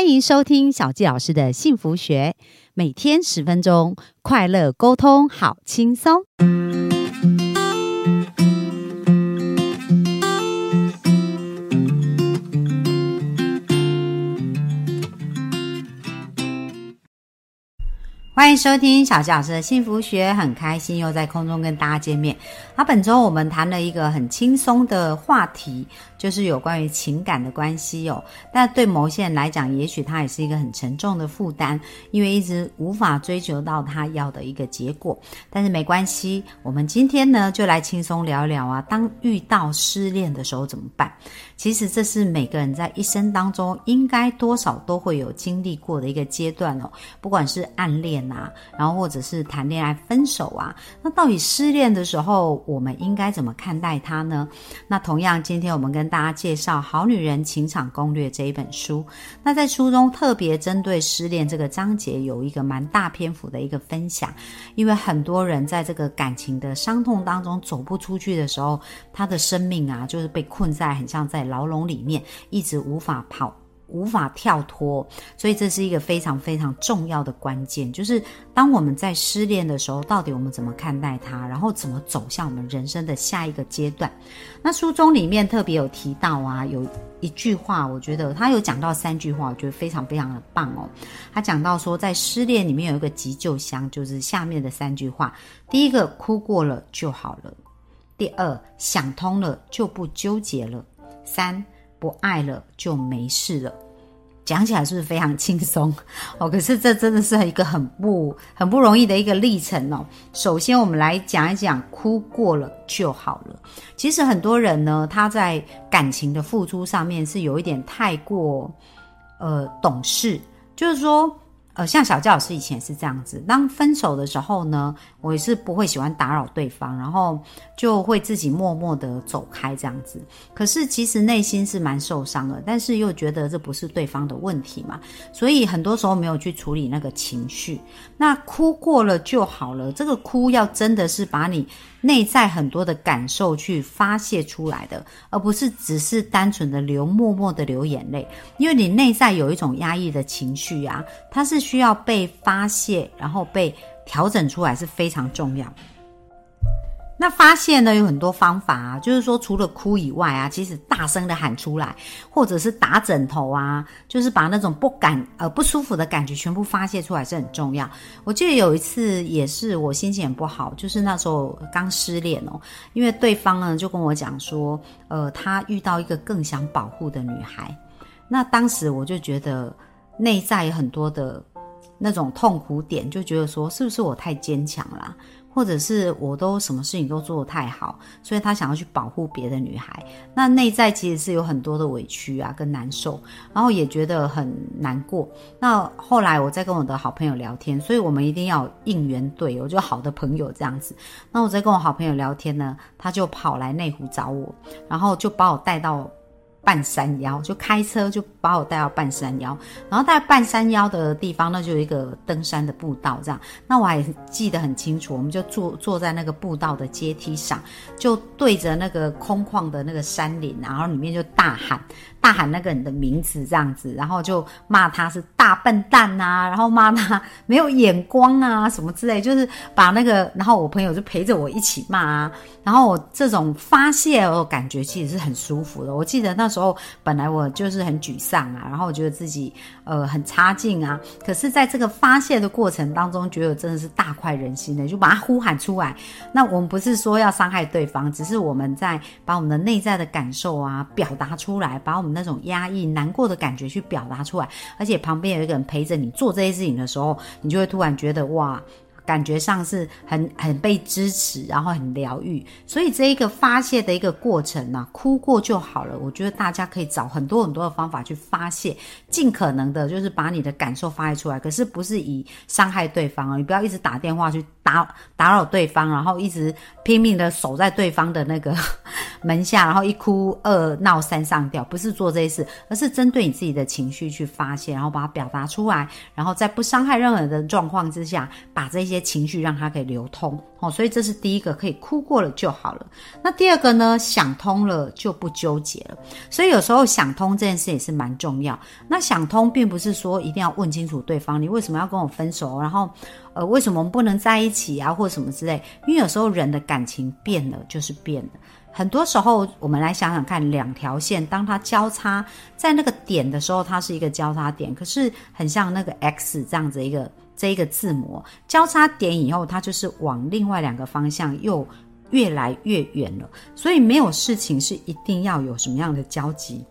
欢迎收听小纪老师的幸福学，每天十分钟，快乐沟通，好轻松。欢迎收听小纪老师的幸福学，很开心又在空中跟大家见面。那本周我们谈了一个很轻松的话题。就是有关于情感的关系哦，但对某些人来讲，也许它也是一个很沉重的负担，因为一直无法追求到他要的一个结果。但是没关系，我们今天呢就来轻松聊聊啊，当遇到失恋的时候怎么办？其实这是每个人在一生当中应该多少都会有经历过的一个阶段哦，不管是暗恋啊，然后或者是谈恋爱分手啊，那到底失恋的时候我们应该怎么看待它呢？那同样，今天我们跟大家介绍《好女人情场攻略》这一本书。那在书中特别针对失恋这个章节有一个蛮大篇幅的一个分享，因为很多人在这个感情的伤痛当中走不出去的时候，他的生命啊就是被困在很像在牢笼里面，一直无法跑。无法跳脱，所以这是一个非常非常重要的关键，就是当我们在失恋的时候，到底我们怎么看待它，然后怎么走向我们人生的下一个阶段？那书中里面特别有提到啊，有一句话，我觉得他有讲到三句话，我觉得非常非常的棒哦。他讲到说，在失恋里面有一个急救箱，就是下面的三句话：第一个，哭过了就好了；第二，想通了就不纠结了；三。不爱了就没事了，讲起来是不是非常轻松哦？可是这真的是一个很不很不容易的一个历程哦。首先，我们来讲一讲哭过了就好了。其实很多人呢，他在感情的付出上面是有一点太过呃懂事，就是说。呃，像小教老师以前是这样子，当分手的时候呢，我也是不会喜欢打扰对方，然后就会自己默默的走开这样子。可是其实内心是蛮受伤的，但是又觉得这不是对方的问题嘛，所以很多时候没有去处理那个情绪。那哭过了就好了，这个哭要真的是把你。内在很多的感受去发泄出来的，而不是只是单纯的流默默的流眼泪，因为你内在有一种压抑的情绪啊，它是需要被发泄，然后被调整出来是非常重要。那发现呢有很多方法啊，就是说除了哭以外啊，其实大声的喊出来，或者是打枕头啊，就是把那种不感呃不舒服的感觉全部发泄出来是很重要。我记得有一次也是我心情很不好，就是那时候刚失恋哦，因为对方呢就跟我讲说，呃，他遇到一个更想保护的女孩，那当时我就觉得内在有很多的那种痛苦点，就觉得说是不是我太坚强了？或者是我都什么事情都做得太好，所以他想要去保护别的女孩。那内在其实是有很多的委屈啊，跟难受，然后也觉得很难过。那后来我在跟我的好朋友聊天，所以我们一定要应援队友，就好的朋友这样子。那我在跟我好朋友聊天呢，他就跑来内湖找我，然后就把我带到。半山腰就开车就把我带到半山腰，然后在半山腰的地方，那就有一个登山的步道，这样。那我还记得很清楚，我们就坐坐在那个步道的阶梯上，就对着那个空旷的那个山林，然后里面就大喊。大喊那个人的名字，这样子，然后就骂他是大笨蛋呐，然后骂他没有眼光啊，什么之类，就是把那个，然后我朋友就陪着我一起骂啊，然后我这种发泄，我感觉其实是很舒服的。我记得那时候本来我就是很沮丧啊，然后我觉得自己呃很差劲啊，可是在这个发泄的过程当中，觉得真的是大快人心的，就把它呼喊出来。那我们不是说要伤害对方，只是我们在把我们的内在的感受啊表达出来，把我们。那种压抑、难过的感觉去表达出来，而且旁边有一个人陪着你做这些事情的时候，你就会突然觉得哇。感觉上是很很被支持，然后很疗愈，所以这一个发泄的一个过程呢，哭过就好了。我觉得大家可以找很多很多的方法去发泄，尽可能的就是把你的感受发泄出来。可是不是以伤害对方啊，你不要一直打电话去打打扰对方，然后一直拼命的守在对方的那个门下，然后一哭二闹三上吊，不是做这些事，而是针对你自己的情绪去发泄，然后把它表达出来，然后在不伤害任何人的状况之下，把这些。情绪让它可以流通。哦，所以这是第一个，可以哭过了就好了。那第二个呢，想通了就不纠结了。所以有时候想通这件事也是蛮重要。那想通并不是说一定要问清楚对方，你为什么要跟我分手，然后呃为什么我们不能在一起啊，或什么之类。因为有时候人的感情变了就是变了。很多时候我们来想想看，两条线当它交叉在那个点的时候，它是一个交叉点，可是很像那个 X 这样子一个。这一个字模交叉点以后，它就是往另外两个方向又越来越远了。所以没有事情是一定要有什么样的交集，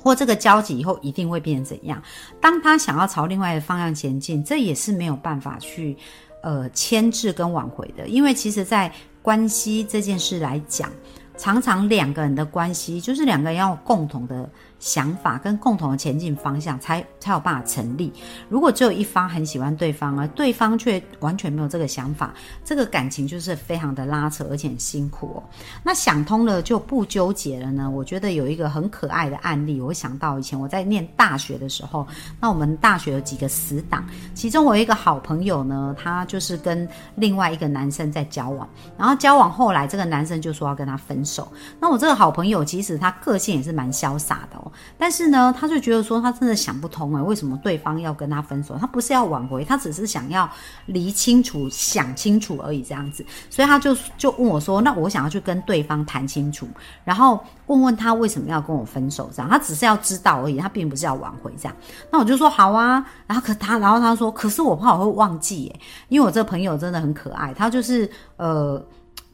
或这个交集以后一定会变成怎样。当他想要朝另外的方向前进，这也是没有办法去呃牵制跟挽回的。因为其实，在关系这件事来讲，常常两个人的关系就是两个人要共同的。想法跟共同的前进方向才才有办法成立。如果只有一方很喜欢对方，而对方却完全没有这个想法，这个感情就是非常的拉扯，而且很辛苦哦。那想通了就不纠结了呢？我觉得有一个很可爱的案例，我想到以前我在念大学的时候，那我们大学有几个死党，其中我有一个好朋友呢，他就是跟另外一个男生在交往，然后交往后来这个男生就说要跟他分手。那我这个好朋友其实他个性也是蛮潇洒的哦。但是呢，他就觉得说，他真的想不通哎，为什么对方要跟他分手？他不是要挽回，他只是想要理清楚、想清楚而已，这样子。所以他就就问我说：“那我想要去跟对方谈清楚，然后问问他为什么要跟我分手？这样，他只是要知道而已，他并不是要挽回这样。”那我就说：“好啊。”然后可他，然后他说：“可是我怕我会忘记哎，因为我这个朋友真的很可爱，他就是呃。”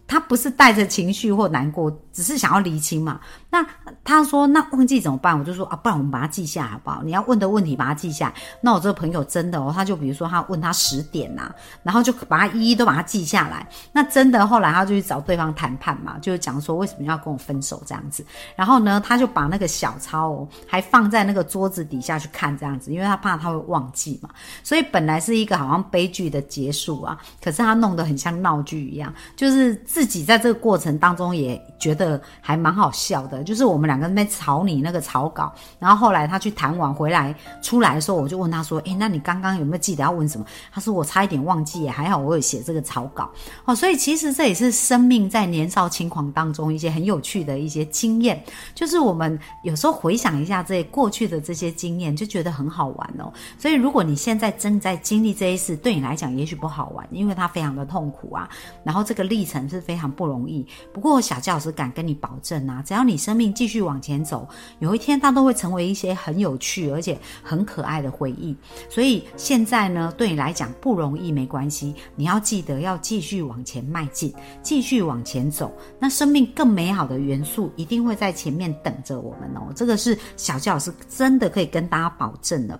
他不是带着情绪或难过，只是想要厘清嘛。那他说：“那忘记怎么办？”我就说：“啊，不然我们把它记下好不好？你要问的问题把它记下来。”那我这个朋友真的哦，他就比如说他问他十点呐，然后就把它一一都把它记下来。那真的后来他就去找对方谈判嘛，就是讲说为什么要跟我分手这样子。然后呢，他就把那个小抄哦，还放在那个桌子底下去看这样子，因为他怕他会忘记嘛。所以本来是一个好像悲剧的结束啊，可是他弄得很像闹剧一样，就是。自己在这个过程当中也觉得还蛮好笑的，就是我们两个人在草拟那个草稿，然后后来他去谈完回来出来的时候，我就问他说：“诶，那你刚刚有没有记得要问什么？”他说：“我差一点忘记，还好我有写这个草稿。”哦，所以其实这也是生命在年少轻狂当中一些很有趣的一些经验，就是我们有时候回想一下这过去的这些经验，就觉得很好玩哦。所以如果你现在正在经历这一事，对你来讲也许不好玩，因为它非常的痛苦啊。然后这个历程是。非常不容易，不过小教师敢跟你保证啊，只要你生命继续往前走，有一天它都会成为一些很有趣而且很可爱的回忆。所以现在呢，对你来讲不容易没关系，你要记得要继续往前迈进，继续往前走，那生命更美好的元素一定会在前面等着我们哦。这个是小教师真的可以跟大家保证的。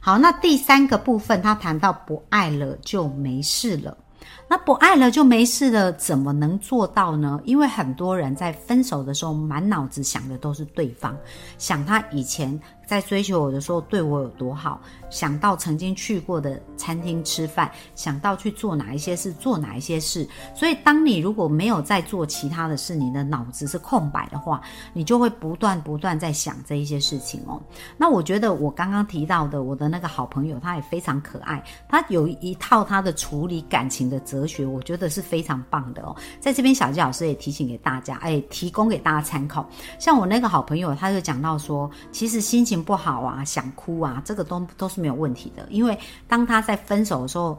好，那第三个部分，他谈到不爱了就没事了。那不爱了就没事了，怎么能做到呢？因为很多人在分手的时候，满脑子想的都是对方，想他以前。在追求我的时候，对我有多好？想到曾经去过的餐厅吃饭，想到去做哪一些事，做哪一些事。所以，当你如果没有在做其他的事，你的脑子是空白的话，你就会不断不断在想这一些事情哦。那我觉得我刚刚提到的我的那个好朋友，他也非常可爱，他有一套他的处理感情的哲学，我觉得是非常棒的哦。在这边，小纪老师也提醒给大家，哎，提供给大家参考。像我那个好朋友，他就讲到说，其实心情。不好啊，想哭啊，这个都都是没有问题的。因为当他在分手的时候，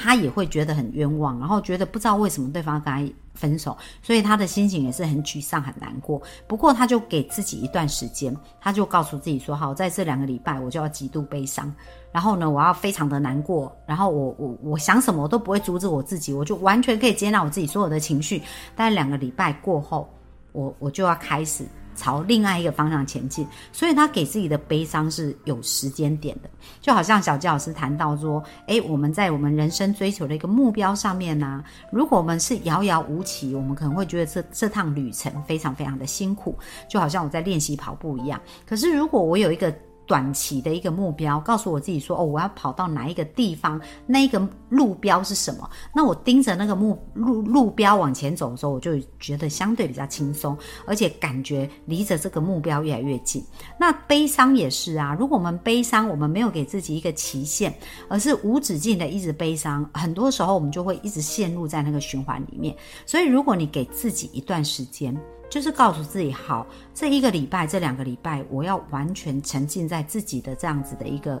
他也会觉得很冤枉，然后觉得不知道为什么对方跟他分手，所以他的心情也是很沮丧、很难过。不过他就给自己一段时间，他就告诉自己说：“好，在这两个礼拜，我就要极度悲伤，然后呢，我要非常的难过，然后我我我想什么我都不会阻止我自己，我就完全可以接纳我自己所有的情绪。但两个礼拜过后，我我就要开始。”朝另外一个方向前进，所以他给自己的悲伤是有时间点的，就好像小纪老师谈到说，诶，我们在我们人生追求的一个目标上面呢，如果我们是遥遥无期，我们可能会觉得这这趟旅程非常非常的辛苦，就好像我在练习跑步一样。可是如果我有一个短期的一个目标，告诉我自己说：“哦，我要跑到哪一个地方？那一个路标是什么？”那我盯着那个目路路标往前走的时候，我就觉得相对比较轻松，而且感觉离着这个目标越来越近。那悲伤也是啊，如果我们悲伤，我们没有给自己一个期限，而是无止境的一直悲伤，很多时候我们就会一直陷入在那个循环里面。所以，如果你给自己一段时间，就是告诉自己，好，这一个礼拜、这两个礼拜，我要完全沉浸在自己的这样子的一个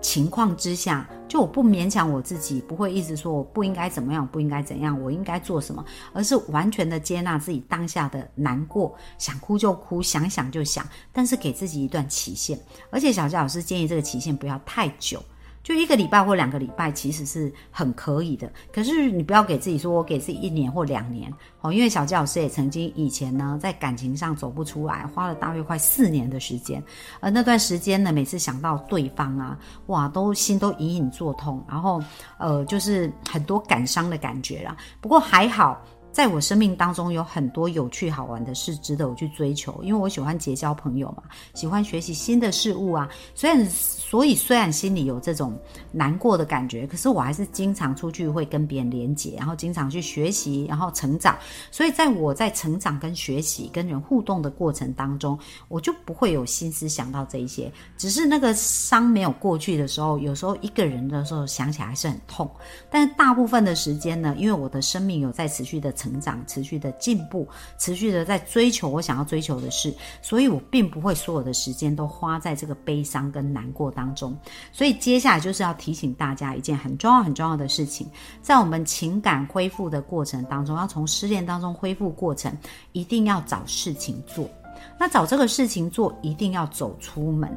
情况之下，就我不勉强我自己，不会一直说我不应该怎么样，不应该怎样，我应该做什么，而是完全的接纳自己当下的难过，想哭就哭，想想就想，但是给自己一段期限，而且小佳老师建议这个期限不要太久。就一个礼拜或两个礼拜，其实是很可以的。可是你不要给自己说，我给自己一年或两年哦，因为小纪老师也曾经以前呢，在感情上走不出来，花了大约快四年的时间。而那段时间呢，每次想到对方啊，哇，都心都隐隐作痛，然后呃，就是很多感伤的感觉啦。不过还好。在我生命当中有很多有趣好玩的事值得我去追求，因为我喜欢结交朋友嘛，喜欢学习新的事物啊。虽然所以虽然心里有这种难过的感觉，可是我还是经常出去会跟别人连接，然后经常去学习，然后成长。所以在我在成长跟学习跟人互动的过程当中，我就不会有心思想到这一些。只是那个伤没有过去的时候，有时候一个人的时候想起来还是很痛。但是大部分的时间呢，因为我的生命有在持续的。成长持续的进步，持续的在追求我想要追求的事，所以我并不会所有的时间都花在这个悲伤跟难过当中。所以接下来就是要提醒大家一件很重要很重要的事情，在我们情感恢复的过程当中，要从失恋当中恢复过程，一定要找事情做。那找这个事情做，一定要走出门。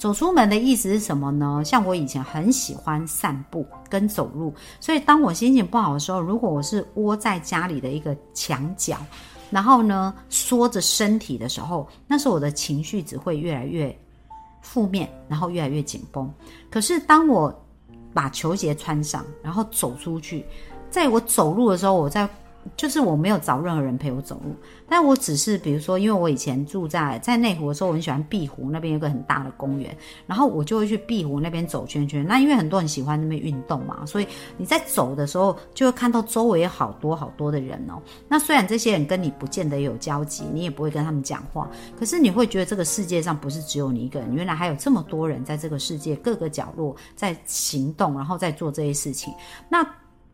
走出门的意思是什么呢？像我以前很喜欢散步跟走路，所以当我心情不好的时候，如果我是窝在家里的一个墙角，然后呢缩着身体的时候，那时候我的情绪只会越来越负面，然后越来越紧绷。可是当我把球鞋穿上，然后走出去，在我走路的时候，我在。就是我没有找任何人陪我走路，但我只是比如说，因为我以前住在在内湖的时候，我很喜欢碧湖那边有个很大的公园，然后我就会去碧湖那边走圈圈。那因为很多人喜欢那边运动嘛，所以你在走的时候就会看到周围有好多好多的人哦。那虽然这些人跟你不见得有交集，你也不会跟他们讲话，可是你会觉得这个世界上不是只有你一个人，原来还有这么多人在这个世界各个角落在行动，然后在做这些事情。那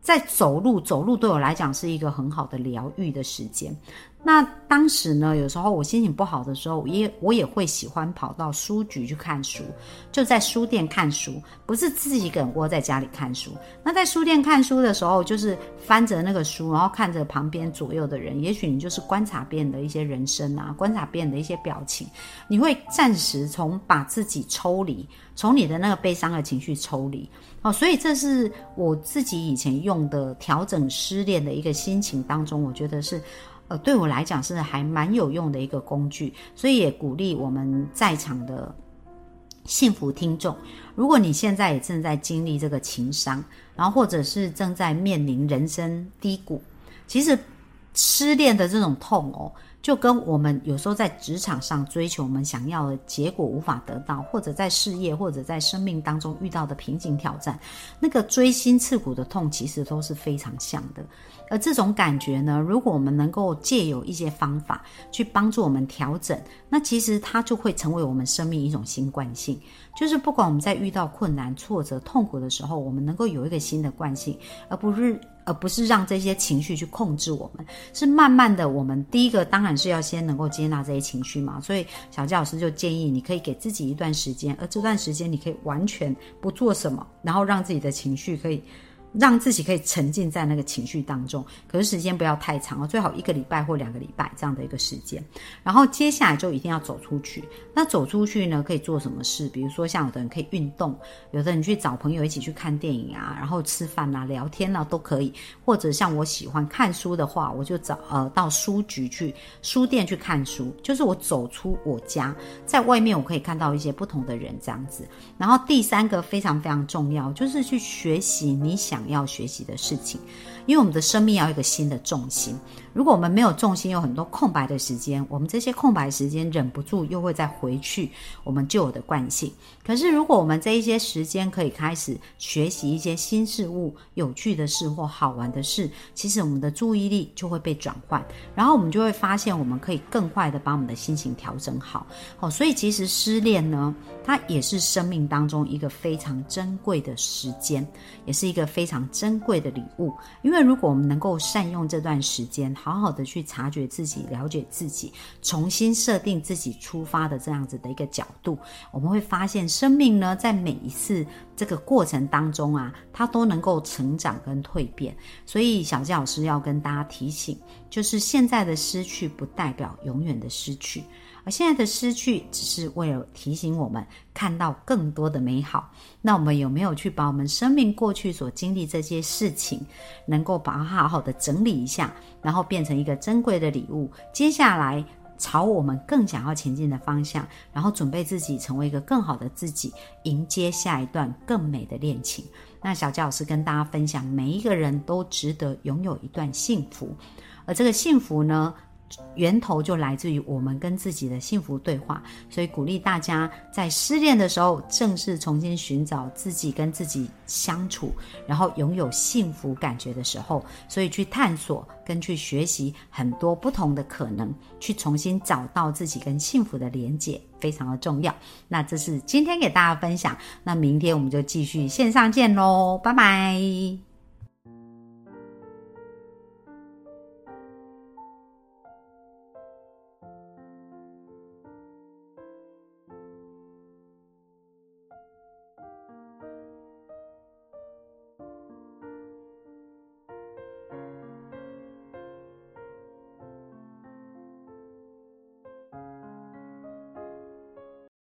在走路，走路对我来讲是一个很好的疗愈的时间。那当时呢，有时候我心情不好的时候，也我也会喜欢跑到书局去看书，就在书店看书，不是自己一个人窝在家里看书。那在书店看书的时候，就是翻着那个书，然后看着旁边左右的人，也许你就是观察别人的一些人生啊，观察别人的一些表情，你会暂时从把自己抽离。从你的那个悲伤的情绪抽离，哦，所以这是我自己以前用的调整失恋的一个心情当中，我觉得是，呃，对我来讲是还蛮有用的一个工具。所以也鼓励我们在场的幸福听众，如果你现在也正在经历这个情伤，然后或者是正在面临人生低谷，其实失恋的这种痛哦。就跟我们有时候在职场上追求我们想要的结果无法得到，或者在事业或者在生命当中遇到的瓶颈挑战，那个锥心刺骨的痛，其实都是非常像的。而这种感觉呢，如果我们能够借有一些方法去帮助我们调整，那其实它就会成为我们生命一种新惯性。就是不管我们在遇到困难、挫折、痛苦的时候，我们能够有一个新的惯性，而不是。而不是让这些情绪去控制我们，是慢慢的。我们第一个当然是要先能够接纳这些情绪嘛。所以小教老师就建议你可以给自己一段时间，而这段时间你可以完全不做什么，然后让自己的情绪可以。让自己可以沉浸在那个情绪当中，可是时间不要太长哦，最好一个礼拜或两个礼拜这样的一个时间。然后接下来就一定要走出去。那走出去呢，可以做什么事？比如说像有的人可以运动，有的人去找朋友一起去看电影啊，然后吃饭啊、聊天啊都可以。或者像我喜欢看书的话，我就找呃到书局去、书店去看书。就是我走出我家，在外面我可以看到一些不同的人这样子。然后第三个非常非常重要，就是去学习你想。想要学习的事情。因为我们的生命要一个新的重心，如果我们没有重心，有很多空白的时间，我们这些空白时间忍不住又会再回去我们旧有的惯性。可是如果我们这一些时间可以开始学习一些新事物、有趣的事或好玩的事，其实我们的注意力就会被转换，然后我们就会发现我们可以更快的把我们的心情调整好。哦，所以其实失恋呢，它也是生命当中一个非常珍贵的时间，也是一个非常珍贵的礼物，因为。那如果我们能够善用这段时间，好好的去察觉自己、了解自己，重新设定自己出发的这样子的一个角度，我们会发现生命呢，在每一次这个过程当中啊，它都能够成长跟蜕变。所以小纪老师要跟大家提醒，就是现在的失去不代表永远的失去。而现在的失去，只是为了提醒我们看到更多的美好。那我们有没有去把我们生命过去所经历这些事情，能够把它好好的整理一下，然后变成一个珍贵的礼物？接下来朝我们更想要前进的方向，然后准备自己成为一个更好的自己，迎接下一段更美的恋情。那小佳老师跟大家分享，每一个人都值得拥有一段幸福，而这个幸福呢？源头就来自于我们跟自己的幸福对话，所以鼓励大家在失恋的时候，正式重新寻找自己跟自己相处，然后拥有幸福感觉的时候，所以去探索跟去学习很多不同的可能，去重新找到自己跟幸福的连接，非常的重要。那这是今天给大家分享，那明天我们就继续线上见喽，拜拜。